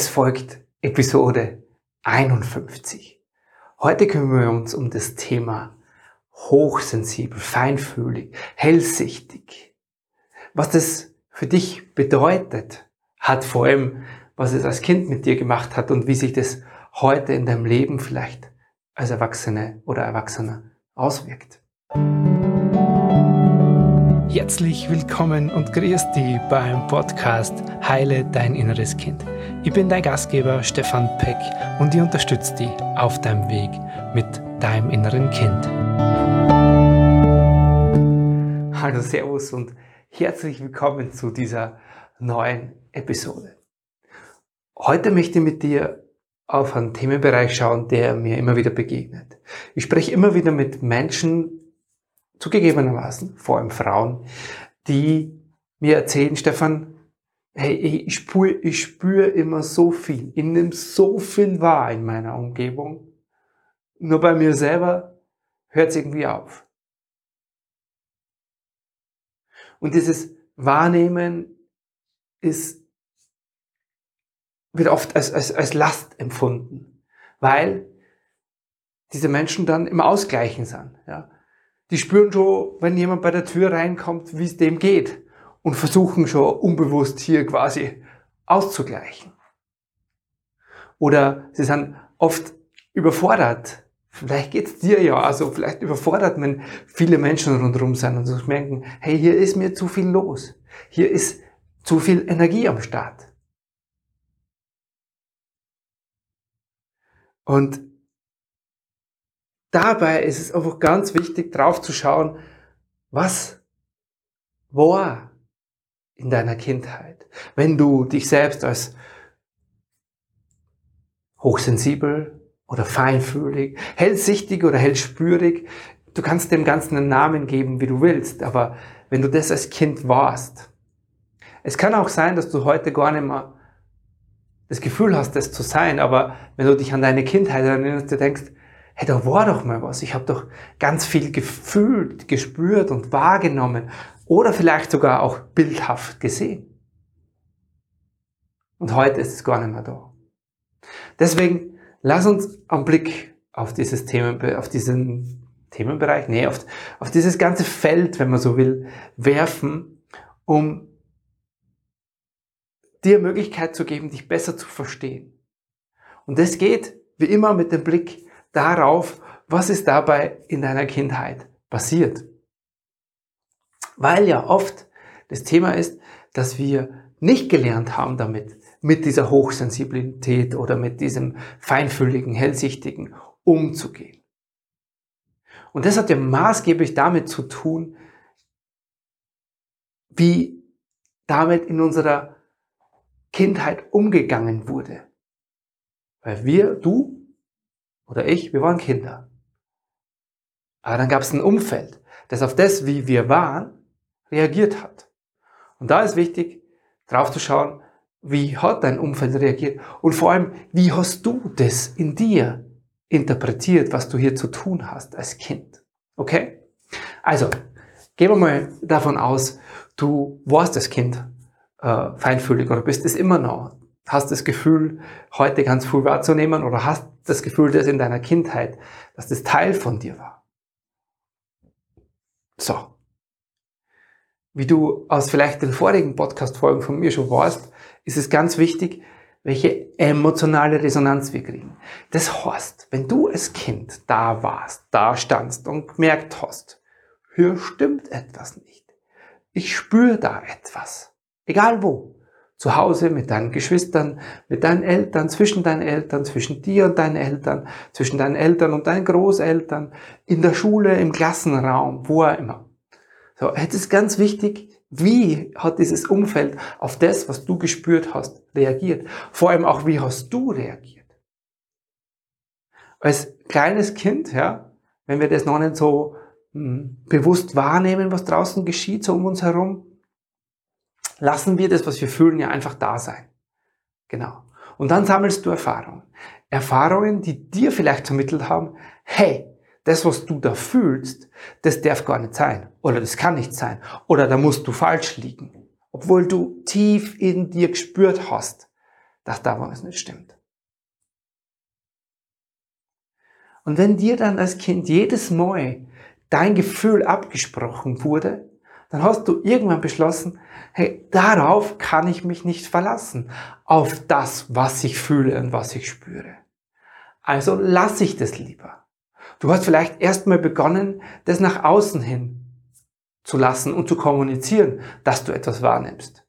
Es folgt Episode 51. Heute kümmern wir uns um das Thema hochsensibel, feinfühlig, hellsichtig. Was das für dich bedeutet, hat vor allem, was es als Kind mit dir gemacht hat und wie sich das heute in deinem Leben vielleicht als Erwachsene oder Erwachsener auswirkt. Herzlich willkommen und grüß dich beim Podcast Heile dein inneres Kind. Ich bin dein Gastgeber Stefan Peck und ich unterstütze dich auf deinem Weg mit deinem inneren Kind. Hallo, Servus und herzlich willkommen zu dieser neuen Episode. Heute möchte ich mit dir auf einen Themenbereich schauen, der mir immer wieder begegnet. Ich spreche immer wieder mit Menschen, zugegebenermaßen, vor allem Frauen, die mir erzählen, Stefan, hey, ich spüre ich spür immer so viel, ich nehme so viel wahr in meiner Umgebung, nur bei mir selber hört es irgendwie auf. Und dieses Wahrnehmen ist, wird oft als, als, als Last empfunden, weil diese Menschen dann im Ausgleichen sind. Ja die spüren schon, wenn jemand bei der Tür reinkommt, wie es dem geht und versuchen schon unbewusst hier quasi auszugleichen. Oder sie sind oft überfordert. Vielleicht geht's dir ja, also vielleicht überfordert, wenn viele Menschen rundherum sind und sich merken, hey, hier ist mir zu viel los. Hier ist zu viel Energie am Start. Und dabei ist es einfach ganz wichtig, drauf zu schauen, was war in deiner Kindheit, wenn du dich selbst als hochsensibel oder feinfühlig, hellsichtig oder hellspürig, du kannst dem Ganzen einen Namen geben, wie du willst, aber wenn du das als Kind warst, es kann auch sein, dass du heute gar nicht mehr das Gefühl hast, das zu sein, aber wenn du dich an deine Kindheit erinnerst, du denkst, hey, da war doch mal was. Ich habe doch ganz viel gefühlt, gespürt und wahrgenommen oder vielleicht sogar auch bildhaft gesehen. Und heute ist es gar nicht mehr da. Deswegen lass uns einen Blick auf dieses Themen, auf diesen Themenbereich, nee, auf, auf dieses ganze Feld, wenn man so will, werfen, um dir Möglichkeit zu geben, dich besser zu verstehen. Und das geht wie immer mit dem Blick darauf, was ist dabei in deiner Kindheit passiert. Weil ja oft das Thema ist, dass wir nicht gelernt haben damit, mit dieser Hochsensibilität oder mit diesem feinfühligen, hellsichtigen umzugehen. Und das hat ja maßgeblich damit zu tun, wie damit in unserer Kindheit umgegangen wurde. Weil wir, du oder ich, wir waren Kinder. Aber dann gab es ein Umfeld, das auf das, wie wir waren, reagiert hat. Und da ist wichtig, drauf zu schauen, wie hat dein Umfeld reagiert und vor allem, wie hast du das in dir interpretiert, was du hier zu tun hast als Kind. Okay? Also, gehen wir mal davon aus, du warst das Kind äh, feinfühlig oder bist es immer noch hast das Gefühl, heute ganz viel wahrzunehmen oder hast das Gefühl, dass in deiner Kindheit, dass das Teil von dir war. So. Wie du aus vielleicht den vorigen Podcast-Folgen von mir schon weißt, ist es ganz wichtig, welche emotionale Resonanz wir kriegen. Das heißt, wenn du als Kind da warst, da standst und gemerkt hast, hier stimmt etwas nicht. Ich spüre da etwas. Egal wo zu Hause mit deinen Geschwistern, mit deinen Eltern, zwischen deinen Eltern, zwischen dir und deinen Eltern, zwischen deinen Eltern und deinen Großeltern, in der Schule, im Klassenraum, wo auch immer. So, jetzt ist ganz wichtig, wie hat dieses Umfeld auf das, was du gespürt hast, reagiert? Vor allem auch, wie hast du reagiert? Als kleines Kind, ja, wenn wir das noch nicht so hm, bewusst wahrnehmen, was draußen geschieht, so um uns herum, lassen wir das, was wir fühlen, ja einfach da sein. Genau. Und dann sammelst du Erfahrungen. Erfahrungen, die dir vielleicht vermittelt haben, hey, das, was du da fühlst, das darf gar nicht sein. Oder das kann nicht sein. Oder da musst du falsch liegen. Obwohl du tief in dir gespürt hast, dass da was nicht stimmt. Und wenn dir dann als Kind jedes Mal dein Gefühl abgesprochen wurde, dann hast du irgendwann beschlossen, hey, darauf kann ich mich nicht verlassen, auf das, was ich fühle und was ich spüre. Also lass ich das lieber. Du hast vielleicht erstmal begonnen, das nach außen hin zu lassen und zu kommunizieren, dass du etwas wahrnimmst.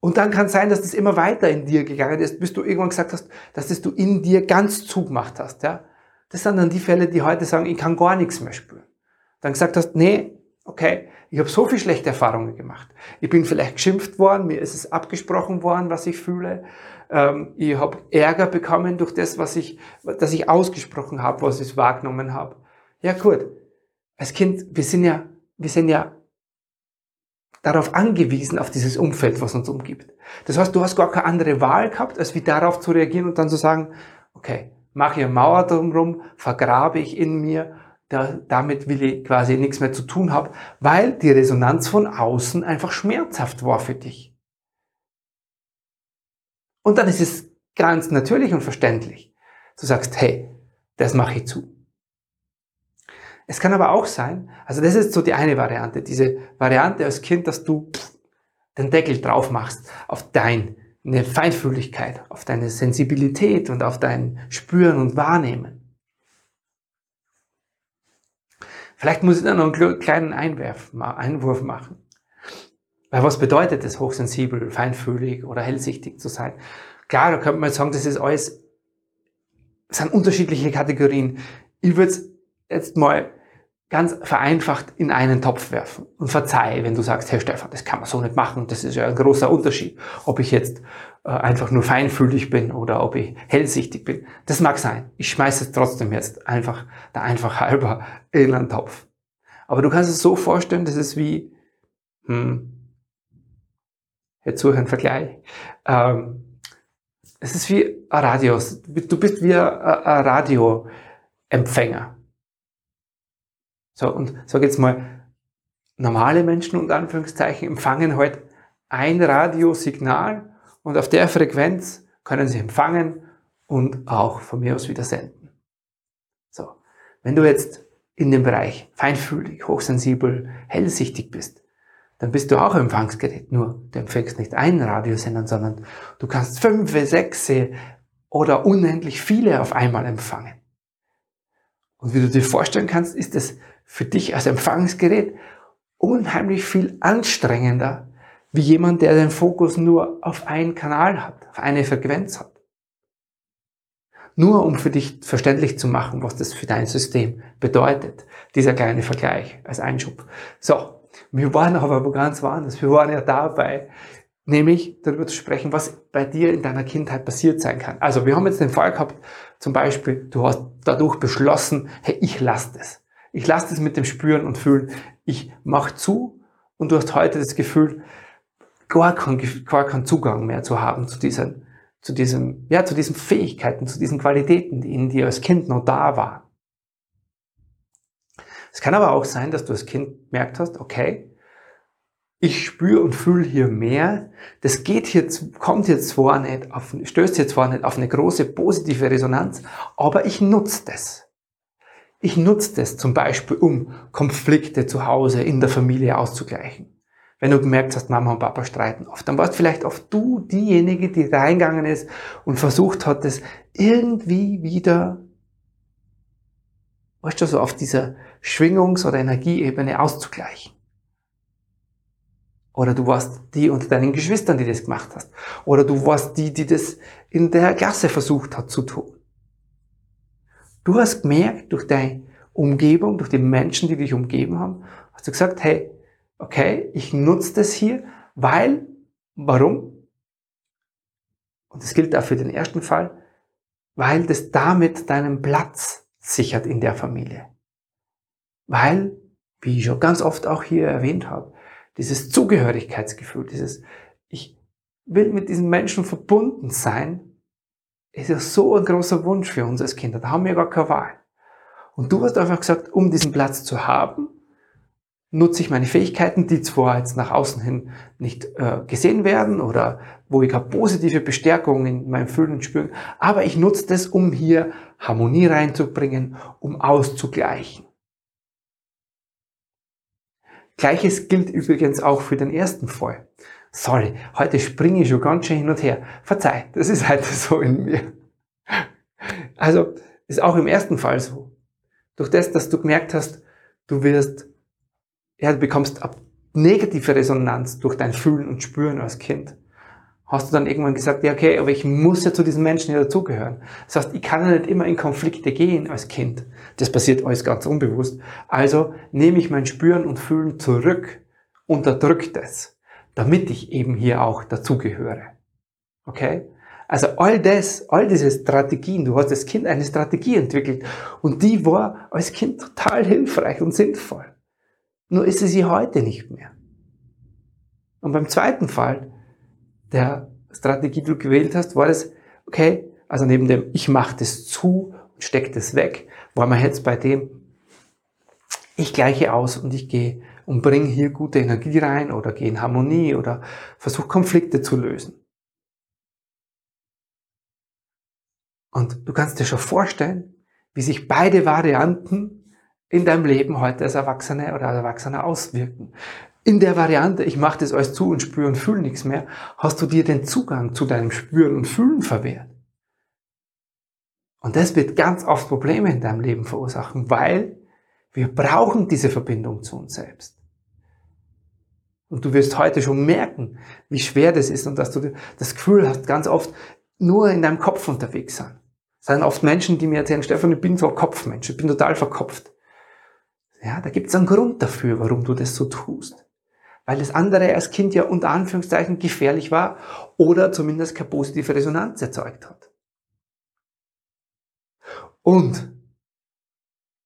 Und dann kann sein, dass das immer weiter in dir gegangen ist, bis du irgendwann gesagt hast, dass das du in dir ganz zugemacht hast. Ja? Das sind dann die Fälle, die heute sagen, ich kann gar nichts mehr spüren. Dann gesagt hast, nee, okay, ich habe so viel schlechte Erfahrungen gemacht. Ich bin vielleicht geschimpft worden, mir ist es abgesprochen worden, was ich fühle. Ähm, ich habe Ärger bekommen durch das, was ich, dass ich ausgesprochen habe, was ich wahrgenommen habe. Ja gut, als Kind, wir sind ja, wir sind ja darauf angewiesen, auf dieses Umfeld, was uns umgibt. Das heißt, du hast gar keine andere Wahl gehabt, als wie darauf zu reagieren und dann zu sagen, okay, mache ich eine Mauer drumherum, vergrabe ich in mir, da, damit will ich quasi nichts mehr zu tun haben, weil die Resonanz von außen einfach schmerzhaft war für dich. Und dann ist es ganz natürlich und verständlich. Du sagst, hey, das mache ich zu. Es kann aber auch sein, also das ist so die eine Variante, diese Variante als Kind, dass du den Deckel drauf machst auf deine Feinfühligkeit, auf deine Sensibilität und auf dein Spüren und Wahrnehmen. Vielleicht muss ich da noch einen kleinen Einwerf, Einwurf machen. Weil was bedeutet es, hochsensibel, feinfühlig oder hellsichtig zu sein? Klar, da könnte man sagen, das ist alles, das sind unterschiedliche Kategorien. Ich würde jetzt mal ganz vereinfacht in einen Topf werfen. Und verzeih, wenn du sagst, Herr Stefan, das kann man so nicht machen. Das ist ja ein großer Unterschied, ob ich jetzt äh, einfach nur feinfühlig bin oder ob ich hellsichtig bin. Das mag sein. Ich schmeiße es trotzdem jetzt einfach, der einfach halber in einen Topf. Aber du kannst es so vorstellen, das ist wie, hm, jetzt suche ein Vergleich. Ähm, es ist wie ein Radio. Du bist wie ein Radioempfänger. So, und sag jetzt mal, normale Menschen und Anführungszeichen empfangen halt ein Radiosignal und auf der Frequenz können sie empfangen und auch von mir aus wieder senden. So. Wenn du jetzt in dem Bereich feinfühlig, hochsensibel, hellsichtig bist, dann bist du auch Empfangsgerät. Nur du empfängst nicht einen Radiosender, sondern du kannst fünf, sechs oder unendlich viele auf einmal empfangen. Und wie du dir vorstellen kannst, ist es für dich als Empfangsgerät unheimlich viel anstrengender, wie jemand, der den Fokus nur auf einen Kanal hat, auf eine Frequenz hat. Nur um für dich verständlich zu machen, was das für dein System bedeutet. Dieser kleine Vergleich als Einschub. So, wir waren aber ganz woanders. Wir waren ja dabei, nämlich darüber zu sprechen, was bei dir in deiner Kindheit passiert sein kann. Also wir haben jetzt den Fall gehabt, zum Beispiel, du hast dadurch beschlossen, hey, ich lasse das. Ich lasse das mit dem Spüren und Fühlen. Ich mache zu und du hast heute das Gefühl, gar keinen, gar keinen Zugang mehr zu haben zu diesen, zu diesem, ja, zu diesen Fähigkeiten, zu diesen Qualitäten, die in dir als Kind noch da waren. Es kann aber auch sein, dass du als Kind merkt hast, okay, ich spüre und fühle hier mehr. Das geht hier, kommt jetzt zwar nicht auf, stößt jetzt zwar nicht auf eine große positive Resonanz, aber ich nutze das. Ich nutze das zum Beispiel, um Konflikte zu Hause in der Familie auszugleichen. Wenn du gemerkt hast, Mama und Papa streiten oft, dann warst vielleicht oft du diejenige, die reingegangen ist und versucht hat, das irgendwie wieder, weißt du, so auf dieser Schwingungs- oder Energieebene auszugleichen. Oder du warst die unter deinen Geschwistern, die das gemacht hast. Oder du warst die, die das in der Klasse versucht hat zu tun. Du hast gemerkt, durch deine Umgebung, durch die Menschen, die dich umgeben haben, hast du gesagt, hey, okay, ich nutze das hier, weil, warum? Und das gilt auch für den ersten Fall, weil das damit deinen Platz sichert in der Familie. Weil, wie ich schon ganz oft auch hier erwähnt habe, dieses Zugehörigkeitsgefühl, dieses ich will mit diesen Menschen verbunden sein, ist ja so ein großer Wunsch für uns als Kinder. Da haben wir gar keine Wahl. Und du hast einfach gesagt, um diesen Platz zu haben, nutze ich meine Fähigkeiten, die zwar jetzt nach außen hin nicht äh, gesehen werden oder wo ich keine positive Bestärkung in meinem Fühlen und Spüren, aber ich nutze das, um hier Harmonie reinzubringen, um auszugleichen. Gleiches gilt übrigens auch für den ersten Fall. Sorry, heute springe ich schon ganz schön hin und her. Verzeih, das ist halt so in mir. Also, ist auch im ersten Fall so. Durch das, dass du gemerkt hast, du wirst, ja, du bekommst negative Resonanz durch dein Fühlen und Spüren als Kind, hast du dann irgendwann gesagt, ja, okay, aber ich muss ja zu diesen Menschen hier dazugehören. Das heißt, ich kann ja nicht immer in Konflikte gehen als Kind. Das passiert alles ganz unbewusst. Also nehme ich mein Spüren und Fühlen zurück, unterdrückt es, damit ich eben hier auch dazugehöre. Okay? Also all das, all diese Strategien, du hast als Kind eine Strategie entwickelt und die war als Kind total hilfreich und sinnvoll. Nur ist sie sie heute nicht mehr. Und beim zweiten Fall, der Strategie, die du gewählt hast, war das, okay, also neben dem ich mache das zu und stecke das weg, war man jetzt bei dem, ich gleiche aus und ich gehe und bringe hier gute Energie rein oder gehe in Harmonie oder versuche Konflikte zu lösen. Und du kannst dir schon vorstellen, wie sich beide Varianten in deinem Leben heute als Erwachsene oder als Erwachsener auswirken. In der Variante, ich mache das alles zu und spüre und fühle nichts mehr, hast du dir den Zugang zu deinem Spüren und Fühlen verwehrt. Und das wird ganz oft Probleme in deinem Leben verursachen, weil wir brauchen diese Verbindung zu uns selbst. Und du wirst heute schon merken, wie schwer das ist und dass du das Gefühl hast, ganz oft nur in deinem Kopf unterwegs sein. Es sind oft Menschen, die mir erzählen, Stefan, ich bin so ein Kopfmensch, ich bin total verkopft. Ja, da gibt es einen Grund dafür, warum du das so tust weil das andere als Kind ja unter Anführungszeichen gefährlich war oder zumindest keine positive Resonanz erzeugt hat. Und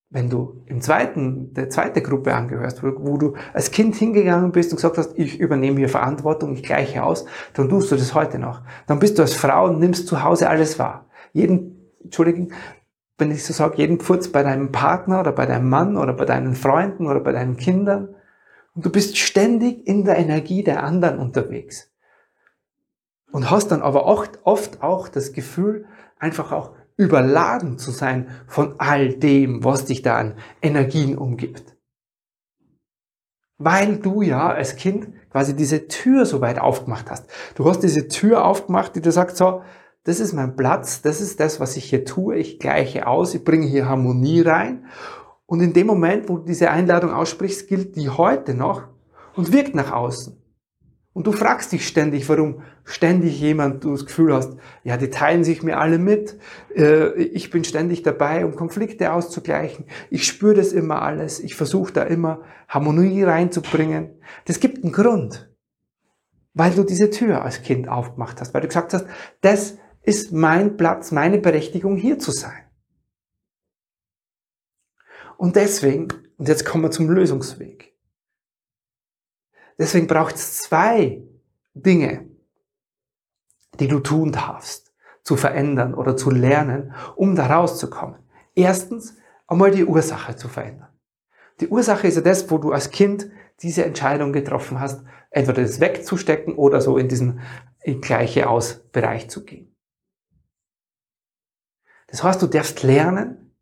wenn du im zweiten, der zweite Gruppe angehörst, wo, du als Kind hingegangen bist und gesagt hast, ich übernehme hier Verantwortung, ich gleiche aus, dann tust du das heute noch. Dann bist du als Frau und nimmst zu Hause alles wahr. Jeden, Entschuldigung, wenn ich so sage, jeden Pfurz bei deinem Partner oder bei deinem Mann oder bei deinen Freunden oder bei deinen Kindern, und du bist ständig in der Energie der anderen unterwegs. Und hast dann aber oft, oft auch das Gefühl, einfach auch überladen zu sein von all dem, was dich da an Energien umgibt. Weil du ja als Kind quasi diese Tür so weit aufgemacht hast. Du hast diese Tür aufgemacht, die dir sagt, so, das ist mein Platz, das ist das, was ich hier tue, ich gleiche aus, ich bringe hier Harmonie rein und in dem Moment, wo du diese Einladung aussprichst, gilt die heute noch und wirkt nach außen. Und du fragst dich ständig, warum ständig jemand du das Gefühl hast, ja, die teilen sich mir alle mit, äh, ich bin ständig dabei, um Konflikte auszugleichen, ich spüre das immer alles, ich versuche da immer Harmonie reinzubringen. Das gibt einen Grund, weil du diese Tür als Kind aufgemacht hast, weil du gesagt hast, das ist mein Platz, meine Berechtigung, hier zu sein. Und deswegen, und jetzt kommen wir zum Lösungsweg. Deswegen braucht es zwei Dinge, die du tun darfst, zu verändern oder zu lernen, um da rauszukommen. Erstens, einmal die Ursache zu verändern. Die Ursache ist ja das, wo du als Kind diese Entscheidung getroffen hast, entweder das wegzustecken oder so in diesen gleiche aus Bereich zu gehen. Das heißt, du darfst lernen,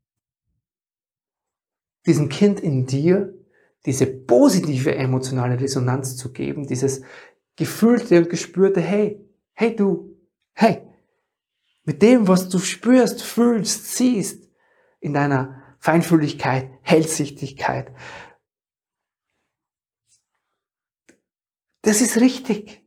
diesem Kind in dir diese positive emotionale Resonanz zu geben, dieses gefühlte und gespürte, hey, hey du, hey, mit dem, was du spürst, fühlst, siehst, in deiner Feinfühligkeit, Hellsichtigkeit, das ist richtig.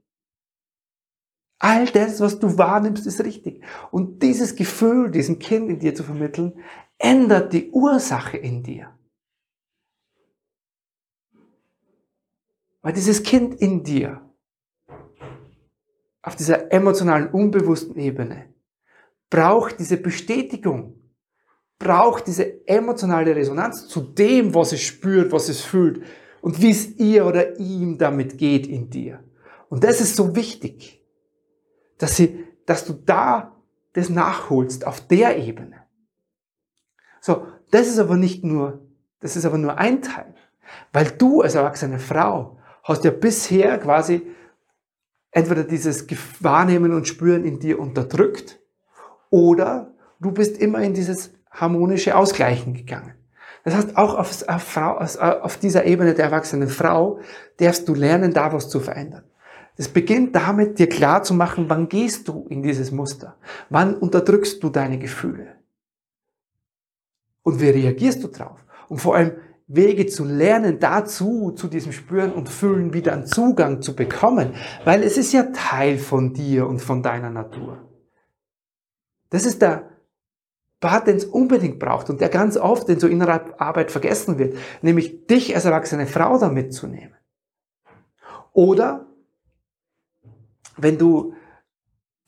All das, was du wahrnimmst, ist richtig. Und dieses Gefühl, diesem Kind in dir zu vermitteln, ändert die Ursache in dir. Weil dieses Kind in dir auf dieser emotionalen, unbewussten Ebene braucht diese Bestätigung, braucht diese emotionale Resonanz zu dem, was es spürt, was es fühlt und wie es ihr oder ihm damit geht in dir. Und das ist so wichtig, dass, sie, dass du da das nachholst auf der Ebene. So, das ist aber nicht nur, das ist aber nur ein Teil. Weil du als erwachsene Frau hast ja bisher quasi entweder dieses Wahrnehmen und Spüren in dir unterdrückt oder du bist immer in dieses harmonische Ausgleichen gegangen. Das heißt, auch auf, auf, Frau, auf dieser Ebene der erwachsenen Frau darfst du lernen, da was zu verändern. Es beginnt damit, dir klar zu machen, wann gehst du in dieses Muster? Wann unterdrückst du deine Gefühle? Und wie reagierst du drauf? Und vor allem Wege zu lernen, dazu, zu diesem Spüren und Fühlen wieder einen Zugang zu bekommen, weil es ist ja Teil von dir und von deiner Natur. Das ist der Part, den es unbedingt braucht und der ganz oft in so innerer Arbeit vergessen wird, nämlich dich als erwachsene Frau da mitzunehmen. Oder wenn du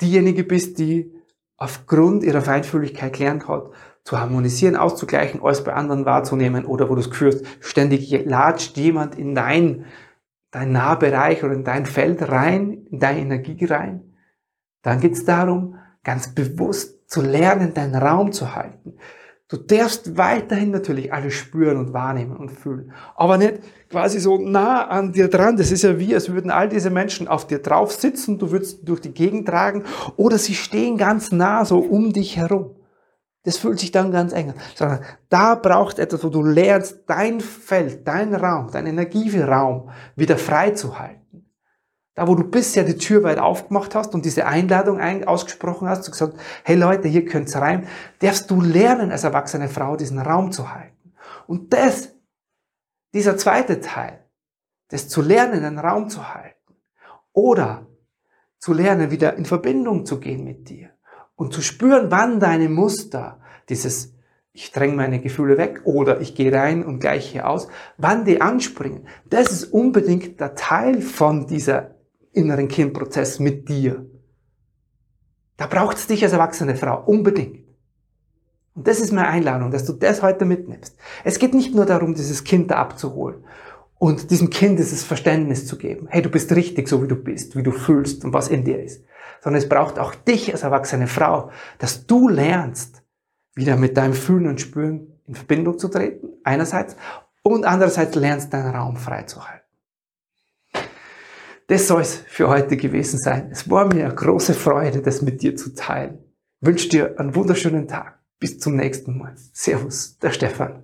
diejenige bist, die aufgrund ihrer Feinfühligkeit gelernt hat, zu harmonisieren, auszugleichen, alles bei anderen wahrzunehmen oder wo du es spürst, ständig latscht jemand in dein, dein Nahbereich oder in dein Feld rein, in deine Energie rein, dann geht es darum, ganz bewusst zu lernen, deinen Raum zu halten. Du darfst weiterhin natürlich alles spüren und wahrnehmen und fühlen, aber nicht quasi so nah an dir dran. Das ist ja wie, als würden all diese Menschen auf dir drauf sitzen, du würdest durch die Gegend tragen oder sie stehen ganz nah so um dich herum. Das fühlt sich dann ganz eng an. Sondern da braucht etwas, wo du lernst, dein Feld, dein Raum, dein Energieraum wieder frei zu halten. Da, wo du bisher die Tür weit aufgemacht hast und diese Einladung ausgesprochen hast, du gesagt, hey Leute, hier könnt's rein, darfst du lernen, als erwachsene Frau diesen Raum zu halten. Und das, dieser zweite Teil, das zu lernen, einen Raum zu halten oder zu lernen, wieder in Verbindung zu gehen mit dir und zu spüren, wann deine Muster, dieses ich dränge meine Gefühle weg oder ich gehe rein und gleich hier aus, wann die anspringen, das ist unbedingt der Teil von dieser inneren Kindprozess mit dir. Da braucht es dich als erwachsene Frau, unbedingt. Und das ist meine Einladung, dass du das heute mitnimmst. Es geht nicht nur darum, dieses Kind da abzuholen und diesem Kind dieses Verständnis zu geben. Hey, du bist richtig, so wie du bist, wie du fühlst und was in dir ist. Sondern es braucht auch dich als erwachsene Frau, dass du lernst, wieder mit deinem Fühlen und Spüren in Verbindung zu treten, einerseits, und andererseits lernst, deinen Raum freizuhalten. Das soll es für heute gewesen sein. Es war mir eine große Freude, das mit dir zu teilen. Ich wünsche dir einen wunderschönen Tag. Bis zum nächsten Mal. Servus, der Stefan.